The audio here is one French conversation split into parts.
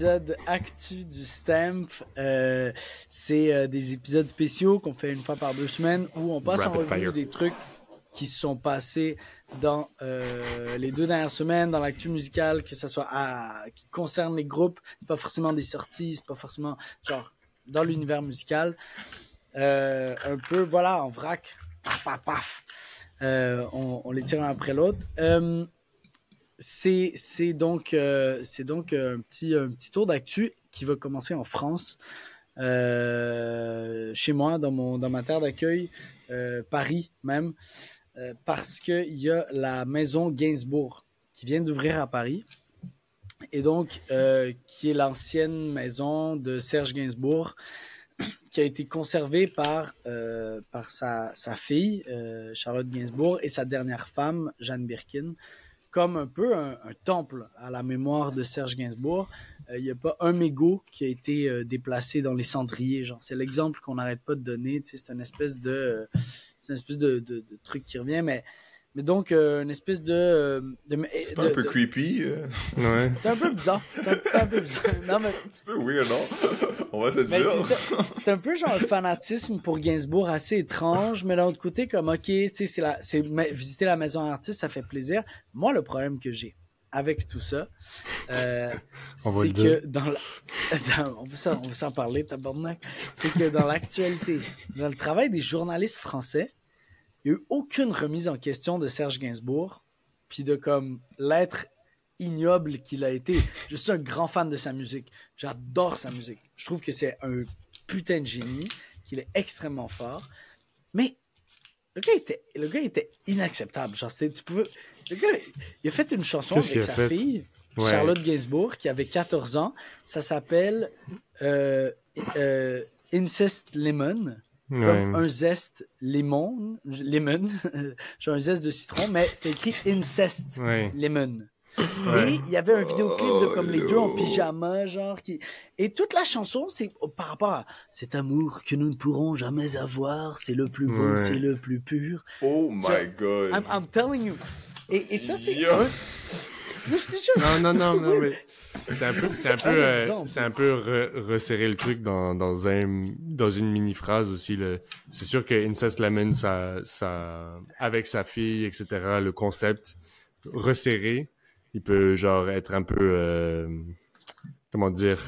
l'épisode Actu du Stamp. Euh, c'est euh, des épisodes spéciaux qu'on fait une fois par deux semaines où on passe en revue des trucs qui se sont passés dans euh, les deux dernières semaines dans l'actu musicale, que ce soit à, qui concerne les groupes, c'est pas forcément des sorties, c'est pas forcément genre dans l'univers musical. Un peu, voilà, en vrac, paf, paf, paf. On, on, les tire un après l'autre. Euh, c'est donc euh, donc un petit un petit tour d'actu qui va commencer en France, chez moi dans mon dans ma terre d'accueil, Paris même. Euh, parce qu'il y a la maison Gainsbourg qui vient d'ouvrir à Paris. Et donc, euh, qui est l'ancienne maison de Serge Gainsbourg, qui a été conservée par, euh, par sa, sa fille, euh, Charlotte Gainsbourg, et sa dernière femme, Jeanne Birkin, comme un peu un, temple à la mémoire de Serge Gainsbourg. Il euh, n'y a pas un mégot qui a été euh, déplacé dans les cendriers. Genre, c'est l'exemple qu'on n'arrête pas de donner. C'est une espèce de c'est une espèce de, truc qui revient, mais, mais donc euh, une espèce de. Euh, de c'est pas un peu creepy. Euh... Ouais. C'est un peu bizarre. C'est un, un, peu bizarre. Non, mais... un petit peu weird, non? On va se dire. C'est un peu genre un fanatisme pour Gainsbourg assez étrange, mais d'un autre côté, comme ok, tu sais, c'est la, c'est visiter la maison artiste, ça fait plaisir. Moi, le problème que j'ai avec tout ça, euh, c'est que dans, la... dans on, veut on veut s'en parler, tabarnak, c'est que dans l'actualité, dans le travail des journalistes français, il n'y a eu aucune remise en question de Serge Gainsbourg, puis de comme l'être ignoble qu'il a été. Je suis un grand fan de sa musique. J'adore sa musique. Je trouve que c'est un putain de génie, qu'il est extrêmement fort. Mais le gars était, le gars était inacceptable. Genre, tu pouvais, le gars, il a fait une chanson avec sa fait? fille, ouais. Charlotte Gainsbourg, qui avait 14 ans. Ça s'appelle euh, euh, Incest Lemon. Ouais. Comme un zeste lemon, lemon, genre un zeste de citron, mais c'est écrit incest ouais. lemon. Ouais. Et il y avait un vidéoclip de comme les deux en pyjama, genre qui. Et toute la chanson, c'est par rapport à cet amour que nous ne pourrons jamais avoir, c'est le plus beau, c'est le plus pur. Oh my so, god. I'm, I'm telling you. Et, et ça, c'est. Yeah. Non, non, non, non, mais c'est un peu, c'est un peu, euh, c'est un peu re resserrer le truc dans, dans un, dans une mini phrase aussi. C'est sûr que Incest Lemon, ça, ça, avec sa fille, etc., le concept resserré, il peut genre être un peu, euh, comment dire?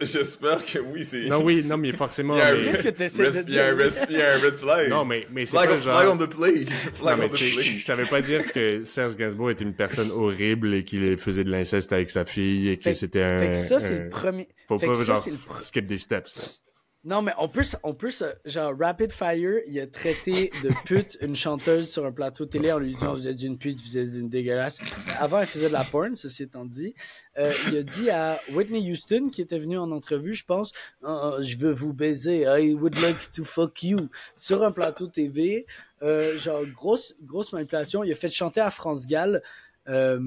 J'espère que oui, c'est. Non, oui, non, mais forcément. Qu'est-ce que t'essaies de dire Il y a un red, il y a un red flag. Non, mais, mais c'est pas on, genre. Flag on the play. Flag non, mais on the play. Ça veut pas dire que Serge Gainsbourg était une personne horrible et qu'il faisait de l'inceste avec sa fille et que c'était un. Fait que ça, c'est un... le premier. Faut fait pas que genre ça, le... skip des steps. Non, mais on peut, on peut, genre, Rapid Fire, il a traité de pute une chanteuse sur un plateau télé en lui disant vous êtes une pute, vous êtes une dégueulasse. Avant, il faisait de la porn, ceci étant dit. Euh, il a dit à Whitney Houston, qui était venue en entrevue, je pense, oh, je veux vous baiser, I would like to fuck you, sur un plateau TV. Euh, genre, grosse, grosse manipulation. Il a fait chanter à France Gall, euh,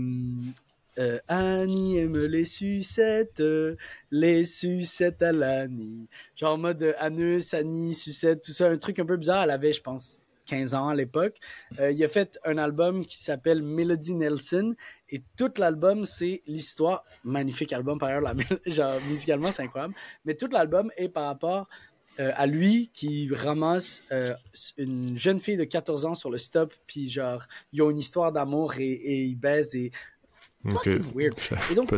euh, Annie aime les sucettes, euh, les sucettes à l'Annie. Genre en mode euh, anus, Annie, sucette, tout ça, un truc un peu bizarre. Elle avait, je pense, 15 ans à l'époque. Il a fait un album qui s'appelle Melody Nelson et tout l'album, c'est l'histoire. Magnifique album par ailleurs, genre musicalement, c'est incroyable. Mais tout l'album est par rapport à lui qui ramasse une jeune fille de 14 ans sur le stop, puis genre, ils ont une histoire d'amour et, et ils baisent et Okay. weird. Et donc,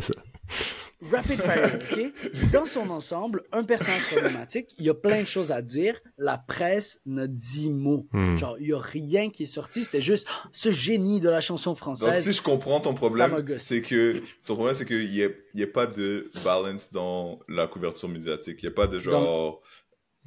Rapid Fire, ok? Dans son ensemble, un personnage problématique, il y a plein de choses à dire. La presse n'a dit mot. Hmm. Genre, il y a rien qui est sorti. C'était juste oh, ce génie de la chanson française. Donc, si je comprends ton problème, c'est que, ton problème, c'est qu'il y a, il y a pas de balance dans la couverture médiatique. Il y a pas de genre, Donc,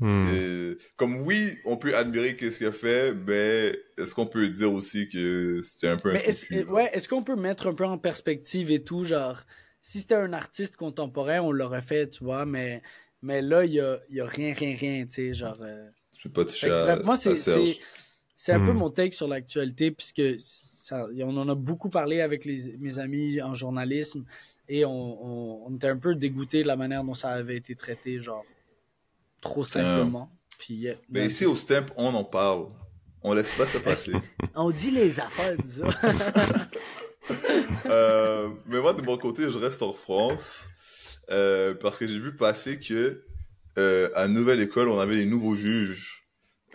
Hmm. Comme oui, on peut admirer ce qu'il a fait, mais est-ce qu'on peut dire aussi que c'était un peu un est-ce, cul, ouais, est-ce qu'on peut mettre un peu en perspective et tout, genre si c'était un artiste contemporain, on l'aurait fait, tu vois, mais mais là il y a, y a rien rien rien, tu sais, genre euh... Je peux pas toucher fait, à, bref, moi c'est à Serge. c'est c'est un Hmm. peu mon take sur l'actualité puisque ça, on en a beaucoup parlé avec les, mes amis en journalisme et on, on, on était un peu dégoûté de la manière dont ça avait été traité, genre trop simplement. Puis, euh, Mais ici au Stamp, on en parle. On laisse pas ça passer. on dit les affaires, disons. euh, mais moi, de mon côté, je reste en France. euh, parce que j'ai vu passer que euh, à Nouvelle École, on avait des nouveaux juges.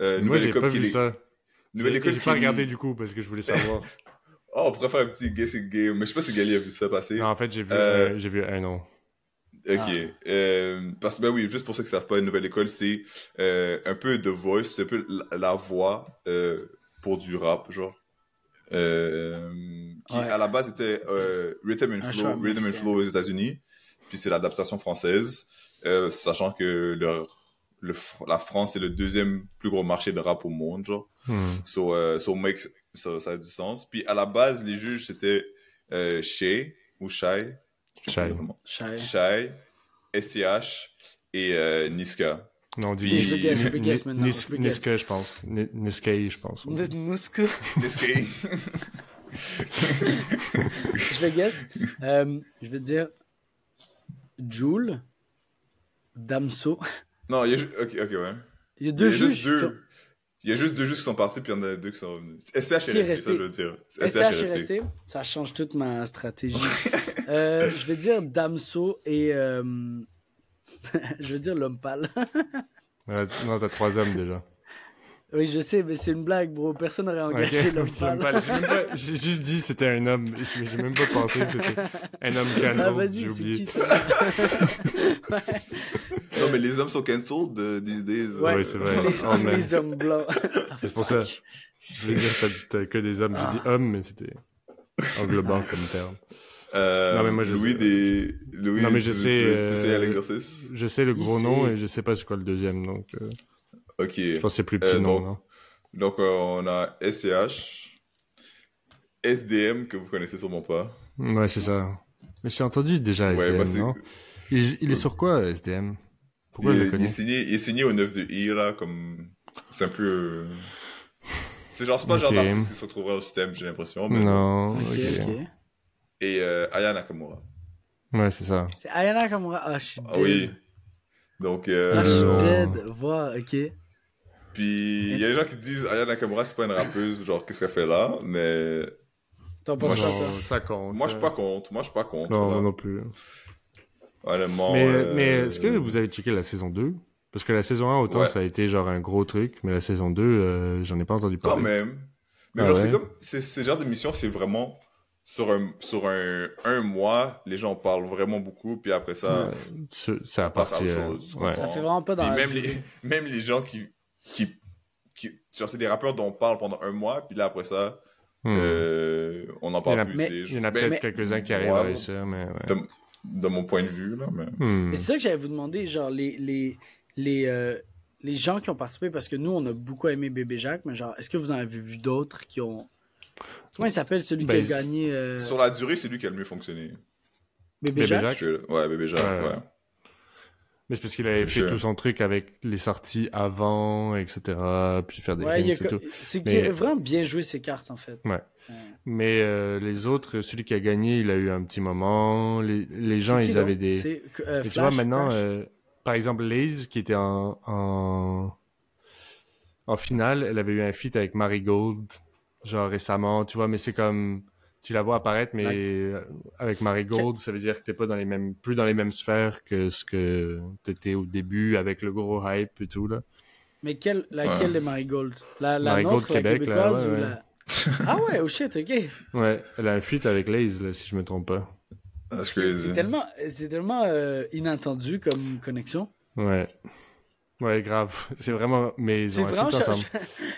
Euh, Moi, j'ai pas vu ça. Nouvelle École. J'ai pas regardé du coup parce que je voulais savoir. oh, on pourrait faire un petit guessing game, mais je sais pas si Gali a vu ça passer. Non, en fait, j'ai vu, euh... j'ai vu un nom. Ok. Ah. Euh, parce que, ben oui, juste pour ceux qui savent pas, une nouvelle école, c'est euh, un peu de voice, c'est un peu la, voix euh, pour du rap, genre. Euh, qui à la base était euh, Rhythm and Flow, Rhythm and Flow aux États-Unis, puis c'est l'adaptation française, euh, sachant que le, le, la France est le deuxième plus gros marché de rap au monde, genre. Hmm. So, euh, so, make, so, ça a du sens. Puis à la base, les juges c'était euh, Shay ou Shai, Shai. Shai. Shai, SCH et euh, Niska. Non, on dit Niska, je pense. Niska, je pense. Niska. Niska. je vais guess. Euh, je vais dire Joule, Damso. Non, il y a juste... Ok, ok, ouais. Il y a deux juges. Deux... Il y a juste deux juges qui sont partis, puis il y en a deux qui sont revenus. SCH est resté, ça, je veux dire. SCH est resté. Ça change toute ma stratégie. Euh, je vais dire Damso et... Euh... je veux dire l'homme pâle. non, t'as trois hommes déjà. Oui, je sais, mais c'est une blague, bro. Personne n'aurait engagé l'homme pâle. J'ai juste dit c'était un homme. J'ai même pas pensé que c'était un homme cancelled. Ah, j'ai oublié. ouais. Non, mais les hommes sont cancelled de, these days. Ouais, c'est vrai. Les, oh, les hommes blancs. c'est pour ça. Je voulais dire, t'as que des hommes. J'ai dit homme, mais c'était englobant comme terme. Euh, non, mais moi, je Louis sais... des, Louis, non, mais je sais, euh... je sais le gros nom et je sais pas c'est quoi le deuxième, donc, euh... Ok. Je pense que c'est plus petit euh, nom, donc, Donc, euh, on a SCH, SDM, que vous connaissez sûrement pas. Ouais, c'est ça. Mais j'ai entendu déjà SDM, ouais, bah, non? Il, il, est sur quoi, SDM? Pourquoi il, je le connais? Il est signé, il est signé au 9 de I, là, comme, c'est un peu, euh, c'est genre, c'est pas okay. genre d'artiste qui se retrouverait au système, j'ai l'impression. Mais... Non, ok. okay. Et euh, Aya Nakamura. Ouais, c'est ça. C'est Aya Nakamura. Ah, je suis Ah oui. Donc, euh, ah, je suis dead. Voilà, ok. Puis, il y a des gens qui disent Aya Nakamura, c'est pas une rappeuse, genre, qu'est-ce qu'elle fait là, mais. T'en penses quoi, Ça compte. Moi, je suis pas contre. Moi, je suis pas contre. Non, moi non plus. Honnêtement. Mais, euh... mais est-ce que vous avez checké la saison 2 Parce que la saison 1, autant, ouais. ça a été genre un gros truc, mais la saison 2, euh, j'en ai pas entendu parler. Quand même. Mais ah genre, ouais? c'est comme. C'est ce genre d'émission, c'est vraiment sur un sur un, un mois, les gens parlent vraiment beaucoup, puis après ça, ouais, ça a parti. Euh, ouais. Ça fait vraiment pas dans la même les, même les gens qui qui qui genre c'est des rappeurs dont on parle pendant un mois, puis là après ça, hmm. euh, on en parle plus. Mais, il y en a peut-être quelques-uns qui arrivent ouais, à réussir, mais ouais. de, de, mon point de vue là, mais. Hmm. mais c'est ça que j'allais vous demander, genre les les les euh, les gens qui ont participé parce que nous on a beaucoup aimé Bébé Jacques, mais genre est-ce que vous en avez vu d'autres qui ont Comment il s'appelle celui ben, qui a gagné euh... Sur la durée, c'est lui qui a le mieux fonctionné. Bébé, Bébé Jacques? Jacques? Ouais, Bébé Jacques, ouais. ouais. Mais c'est parce qu'il avait fait tout son truc avec les sorties avant, etc. Puis faire des ouais, hints, c'est tout. C'est qu'il a vraiment bien joué ses cartes, en fait. Ouais. ouais. Mais euh, les autres, celui qui a gagné, il a eu un petit moment. Les, les gens, ils avaient des... Euh, tu vois, maintenant, euh, par exemple, Laze, qui était en, en... en finale, elle avait eu un feat avec Marigold genre récemment, tu vois, mais c'est comme tu la vois apparaître, mais ouais. avec Marigold, ça veut dire que t'es pas dans les mêmes, plus dans les mêmes sphères que ce que t'étais au début avec le gros hype et tout là. Mais quelle, laquelle ouais. de Marigold La, la Marigold nôtre, Québec, la là, ouais, ou la... ah ouais, oh shit, ok. Ouais, elle a un feat avec Laze, là, si je me trompe pas. C'est tellement, c'est tellement euh, inattendu comme connexion. Ouais. Ouais, grave. C'est vraiment, mais ils ont un feat ensemble.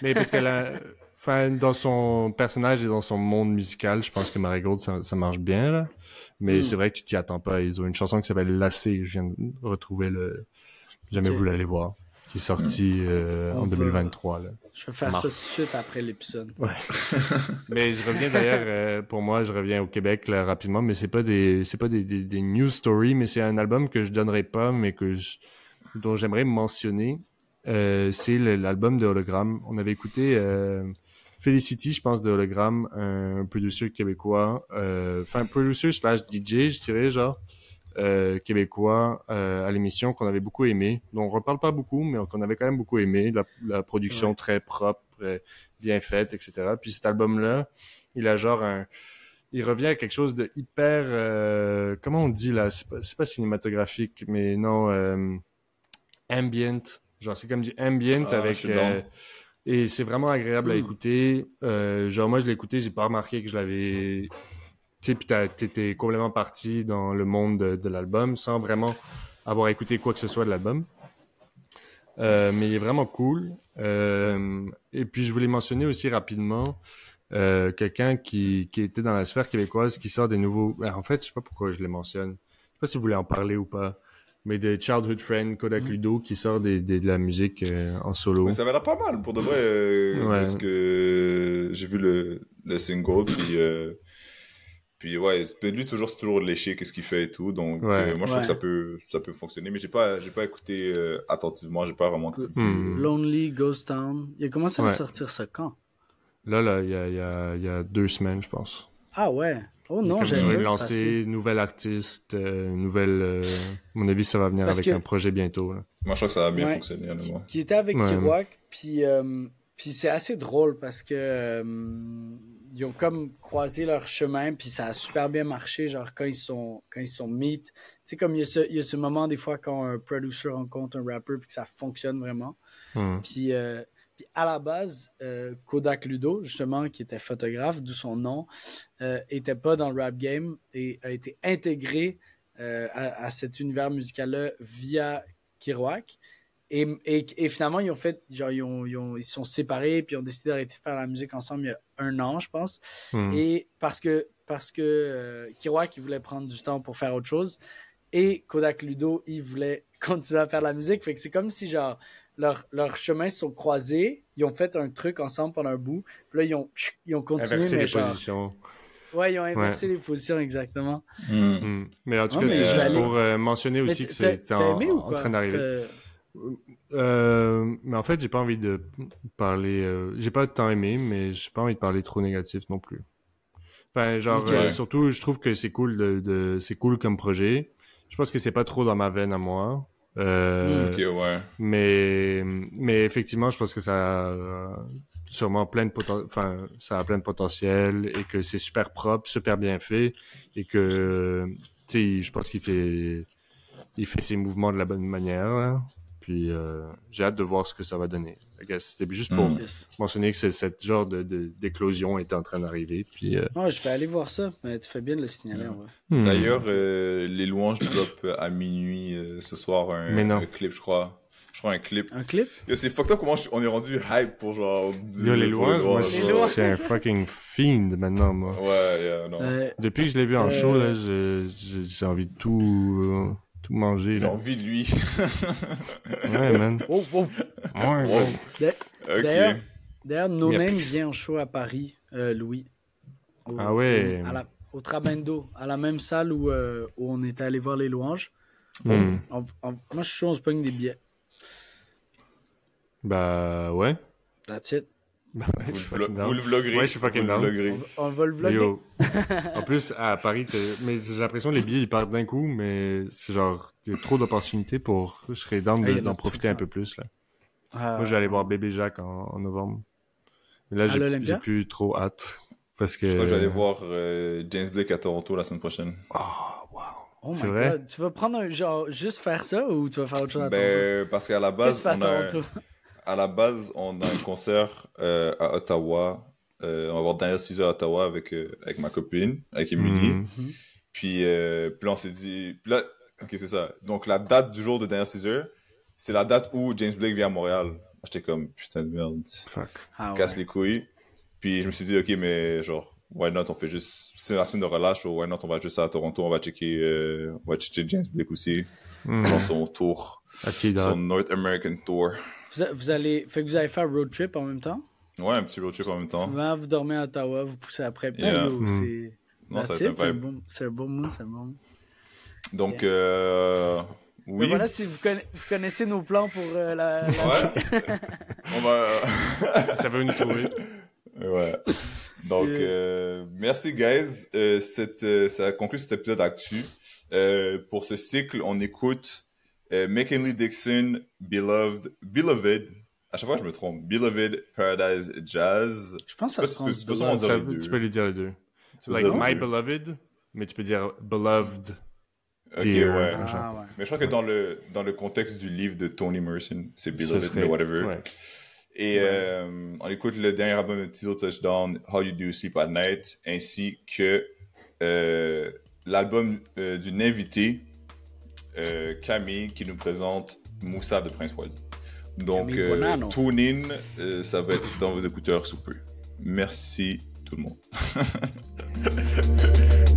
mais parce qu'elle a, Enfin, dans son personnage et dans son monde musical, je pense que Marigold, ça, ça marche bien, là. Mais mm. c'est vrai que tu t'y attends pas. Ils ont une chanson qui s'appelle Lassé. Je viens de retrouver le... Jamais okay. vous l'allez voir. Qui est sorti euh, en 2023, là. Je vais faire Mars. ça tout de suite après l'épisode. Ouais. mais je reviens d'ailleurs, euh, pour moi, je reviens au Québec, là, rapidement. Mais c'est pas des, c'est pas des, des, des, news stories, mais c'est un album que je donnerai pas, mais que je, dont j'aimerais mentionner. Euh, c'est l'album de Hologramme. On avait écouté, euh, Felicity, je pense, de Hologramme, un producer québécois, euh, enfin, producer slash DJ, je dirais, genre, euh, québécois euh, à l'émission qu'on avait beaucoup aimé. Donc, on reparle pas beaucoup, mais qu'on avait quand même beaucoup aimé. La, la production ouais. très propre, bien faite, etc. Puis cet album-là, il a genre un... il revient à quelque chose de hyper, euh, comment on dit là, c'est pas, pas cinématographique, mais non, euh, ambient. Genre, c'est comme du ambient ah, avec, euh, et c'est vraiment agréable à hmm. écouter. Euh, genre, moi, je l'ai écouté, j'ai pas remarqué que je l'avais, tu sais, puis t'étais complètement parti dans le monde de, de l'album sans vraiment avoir écouté quoi que ce soit de l'album. Euh, mais il est vraiment cool. Euh, et puis je voulais mentionner aussi rapidement quelqu'un qui, qui était dans la sphère québécoise qui sort des nouveaux. Ben, en fait, je sais pas pourquoi je les mentionne. Je sais pas si vous voulez en parler ou pas. Mais des childhood friends, Kodak mm. Ludo, qui sort des, des, de la musique euh, en solo. Mais ça va l'air pas mal pour de vrai. Euh, Parce que j'ai vu le, le single, puis puis ouais, lui toujours c'est toujours léché qu'est-ce qu'il fait et tout. Donc euh, moi je trouve que ça peut ça peut fonctionner, mais j'ai pas j'ai pas écouté euh, attentivement, j'ai pas vraiment. Hmm. Lonely Ghost Town, il a commencé à sortir ça quand? Là là, il y a il y a il y a deux semaines je pense. Ah ouais. Oh non, j'ai lancé nouvel artiste, euh, nouvelle. mon avis, ça va venir avec un projet bientôt. Là. Moi, je crois que ça va bien fonctionner. Qui, qui était avec Kiwak, puis puis c'est assez drôle parce que ils ont comme croisé leur chemin, puis ça a super bien marché, genre quand ils sont, quand ils sont meet. Tu sais, comme il y, a ce, il y a ce moment des fois quand un producer rencontre un rapper, puis que ça fonctionne vraiment. Hmm. Puis, euh, puis à la base, euh, Kodak Ludo, justement, qui était photographe, d'où son nom, euh, était pas dans le rap game et a été intégré euh, à, à, cet univers musical-là via Kiroak. Et, et, finalement, ils ont fait, genre, ils, ont, ils, ont, ils sont séparés, puis ils ont décidé d'arrêter de faire la musique ensemble il y a un an, je pense. Hmm. Et parce que, parce que euh, Kiroak, il voulait prendre du temps pour faire autre chose. Et Kodak Ludo, il voulait continuer à faire la musique. Fait que c'est comme si, genre, leurs leur chemins se sont croisés, ils ont fait un truc ensemble pendant un bout, puis là, ils ont, ils ont continué. Inversé les positions. Ouais, ils ont inversé les positions, exactement. Hmm. Hmm. Mais en tout cas, c'était juste pour euh, mentionner aussi que c'est en, en, train d'arriver. Euh, mais en fait, j'ai pas envie de parler. Euh, j'ai pas tant aimé, mais j'ai pas envie de parler trop négatif non plus. Enfin, genre, euh, surtout, je trouve que c'est cool de, de c'est cool comme projet. Je pense que c'est pas trop dans ma veine à moi. Euh, ouais. Mais, mais effectivement, je pense que ça a sûrement plein de enfin, ça a plein de potentiel et que c'est super propre, super bien fait et que, tu sais, je pense qu'il fait, il fait ses mouvements de la bonne manière. Puis euh, j'ai hâte de voir ce que ça va donner. C'était juste pour mm. mentionner que cette genre de d'éclosion était en train d'arriver. Puis euh... je vais aller voir ça. Mais tu fais bien de le signaler. Mm. D'ailleurs, euh, les louanges drop à minuit euh, ce soir un, un, clip, je crois. Je crois un clip. Un clip? C'est fucked up comment on est rendu hype pour genre. Yo, les louanges, moi, c'est un fucking fiend maintenant, moi. Ouais, yeah, non. Depuis que je l'ai vu en show, là, j'ai envie de tout tout manger. J'ai envie de lui. ouais, man. Oh, oh. Ouais, D'ailleurs, d'ailleurs, No Name vient en show à Paris, euh, Louis. ah ouais. Au, à la, au Trabendo, à la même salle où, euh, où on était allé voir les louanges. Hmm. moi, je suis chaud, on se pogne des billets. Bah ouais. That's it. Bah vous, le vloggerez. Ouais, je suis fucking down. On, va le vlogger. en plus, à Paris, mais j'ai l'impression que les billets ils partent d'un coup, mais c'est genre, il y a trop d'opportunités pour. Je serais down ah, d'en profiter un peu plus là. Ah. Moi, je vais aller voir Bébé Jacques en, novembre. Mais là, j'ai plus trop hâte. Parce que. Je crois que j'allais voir euh, James Blake à Toronto la semaine prochaine. Oh, wow. Oh c'est vrai? Tu vas prendre un genre juste faire ça ou tu vas faire autre chose à ben, Toronto? parce qu'à la base, on a, à la base, on a un concert euh, à Ottawa. Euh, on va voir Daniel Caesar à Ottawa avec, euh, avec ma copine, avec Emily. Mhm. Puis, puis là, on s'est dit... Puis là, ok, c'est ça. Donc, la date du jour de Daniel Caesar, c'est la date où James Blake vient à Montréal. J'étais comme, putain de merde. Fuck. Ah, casse les couilles. Puis je me suis dit, ok, mais genre, why not, on fait juste, c'est la semaine de relâche, ou why not, on va juste à Toronto, on va checker, on va checker James Blake aussi, mm. dans son tour, son North American Tour. Vous, allez, fait que vous allez faire road trip en même temps? Ouais, un petit road trip en même temps. Souvent, vous dormez à Ottawa, vous poussez après. Putain, hmm. c'est... Non, ça c'est un bon, c'est un bon mood, c'est un bon Donc, euh, oui. Mais voilà, si vous, vous, connaissez nos plans pour euh, la, la... Ouais. On va... ça va nous trouver. Ouais. Donc, euh, merci, guys. Euh, cette, euh, ça conclut cet épisode actu. Euh, pour ce cycle, on écoute euh, McKinley Dixon, Beloved, Beloved, à chaque fois je me trompe, Beloved Paradise Jazz. Je pense que ça se tu, peux, tu, peux, tu peux les dire les deux. like My Beloved, mais tu peux dire Beloved. Ok, ouais. Ah, mais je crois que dans le, dans le contexte du livre de Tony Merson, c'est Beloved, serait... whatever. Et euh, on écoute le dernier album de Tizo Touchdown, How You Do Sleep at Night, ainsi que euh, l'album euh, d'une invitée, Camille, qui nous présente Moussa de Prince Wally. Donc, tune in, ça va être dans vos écouteurs sous peu. Merci tout le monde.